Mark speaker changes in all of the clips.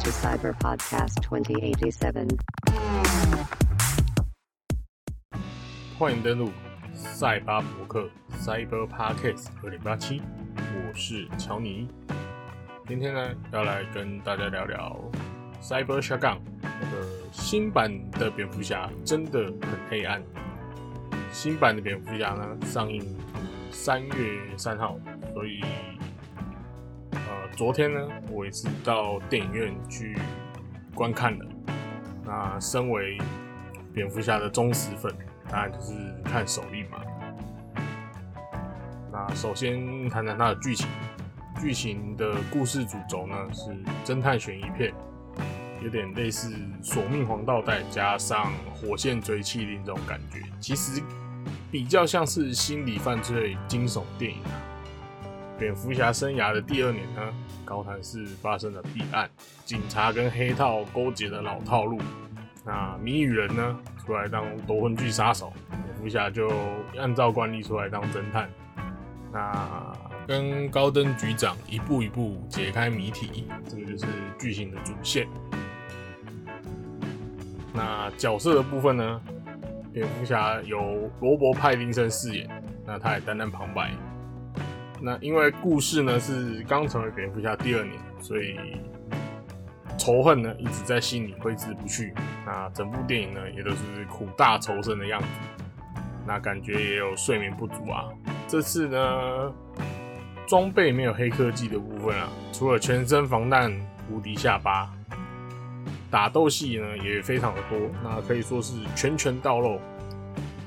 Speaker 1: to Cyber Podcast 2087.
Speaker 2: 欢迎登录赛巴博客 Cyber Podcast 二零八七，我是乔尼。今天呢，要来跟大家聊聊 Cyber Shotgun 那个新版的蝙蝠侠真的很黑暗。新版的蝙蝠侠呢，上映三月三号，所以，昨天呢，我也是到电影院去观看了。那身为蝙蝠侠的忠实粉。当然就是看首映嘛。那首先谈谈它的剧情，剧情的故事主轴呢是侦探悬疑片，有点类似《索命黄道带》加上《火线追气令》这种感觉，其实比较像是心理犯罪惊悚电影啊。蝙蝠侠生涯的第二年呢，高谭市发生了弊案，警察跟黑道勾结的老套路。那谜语人呢？出来当夺魂锯杀手，蝙蝠侠就按照惯例出来当侦探。那跟高登局长一步一步解开谜题，这个就是剧情的主线。那角色的部分呢？蝙蝠侠由罗伯派丁森饰演，那他也担任旁白。那因为故事呢是刚成为蝙蝠侠第二年，所以。仇恨呢一直在心里挥之不去，那整部电影呢也都是苦大仇深的样子，那感觉也有睡眠不足啊。这次呢装备没有黑科技的部分啊，除了全身防弹无敌下巴，打斗戏呢也非常的多，那可以说是拳拳到肉。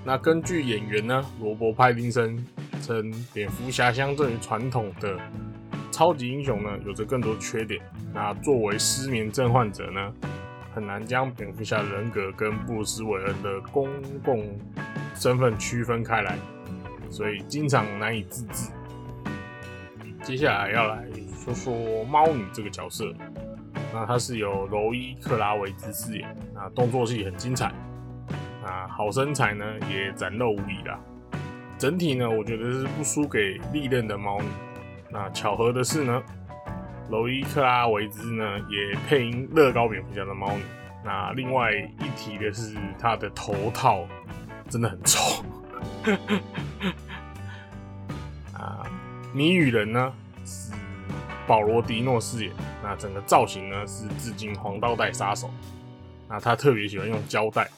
Speaker 2: 那根据演员呢罗伯派丁森称，蝙蝠侠相对于传统的。超级英雄呢，有着更多缺点。那作为失眠症患者呢，很难将蝙蝠侠人格跟布鲁斯韦恩的公共身份区分开来，所以经常难以自制。接下来要来说说猫女这个角色，那她是由柔伊克拉维兹饰演，那动作戏很精彩，那好身材呢也展露无遗啦。整体呢，我觉得是不输给历任的猫女。那巧合的是呢，娄伊克拉维兹呢也配音乐高蝙蝠侠的猫女。那另外一提的是，他的头套真的很丑。啊，谜语人呢是保罗迪诺饰演。那整个造型呢是致敬黄道带杀手。那他特别喜欢用胶带。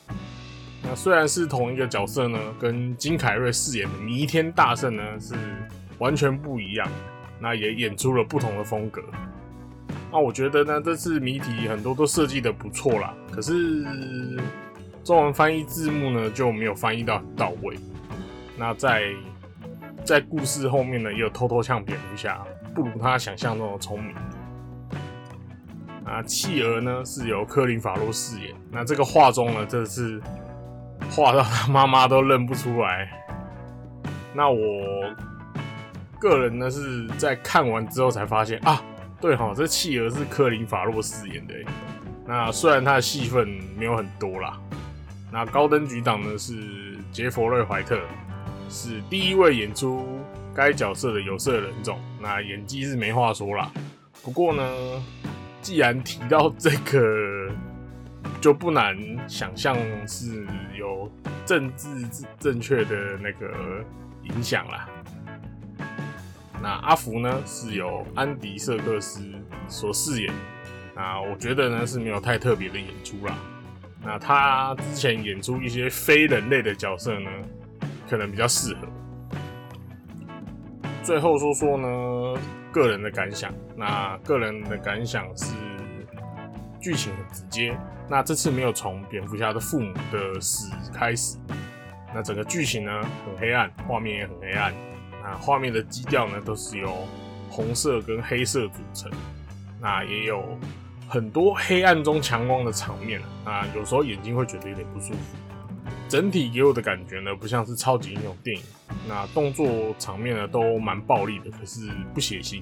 Speaker 2: 那虽然是同一个角色呢，跟金凯瑞饰演的弥天大圣呢是完全不一样。那也演出了不同的风格。那我觉得呢，这次谜题很多都设计的不错啦，可是中文翻译字幕呢就没有翻译到很到位。那在在故事后面呢，也有偷偷呛蝙蝠侠不如他想象中的聪明。啊，企鹅呢是由科林法洛饰演，那这个画中呢，这次画到他妈妈都认不出来。那我。个人呢是在看完之后才发现啊，对哈，这企鹅是科林法洛饰演的。那虽然他的戏份没有很多啦，那高登局长呢是杰弗瑞怀特，是第一位演出该角色的有色人种，那演技是没话说啦。不过呢，既然提到这个，就不难想象是有政治正确的那个影响啦。那阿福呢是由安迪·瑟克斯所饰演，那我觉得呢是没有太特别的演出啦。那他之前演出一些非人类的角色呢，可能比较适合。最后说说呢个人的感想，那个人的感想是剧情很直接，那这次没有从蝙蝠侠的父母的死开始，那整个剧情呢很黑暗，画面也很黑暗。那画面的基调呢，都是由红色跟黑色组成。那也有很多黑暗中强光的场面啊，有时候眼睛会觉得有点不舒服。整体给我的感觉呢，不像是超级英雄电影。那动作场面呢，都蛮暴力的，可是不血腥。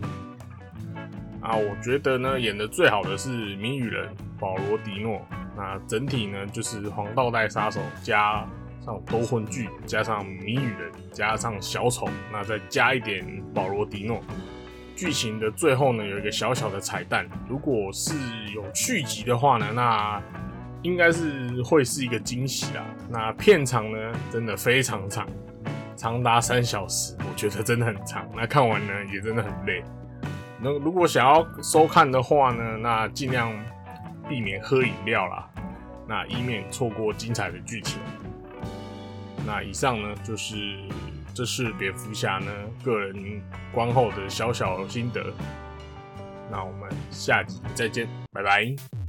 Speaker 2: 啊，我觉得呢，演的最好的是谜语人保罗迪诺。那整体呢，就是黄道带杀手加。上夺魂剧，加上谜语人，加上小丑，那再加一点保罗迪诺，剧情的最后呢，有一个小小的彩蛋。如果是有续集的话呢，那应该是会是一个惊喜啦。那片长呢，真的非常长，长达三小时，我觉得真的很长。那看完呢，也真的很累。那如果想要收看的话呢，那尽量避免喝饮料啦，那以免错过精彩的剧情。那以上呢，就是这是蝙蝠侠呢个人观后的小小心得。那我们下集再见，拜拜。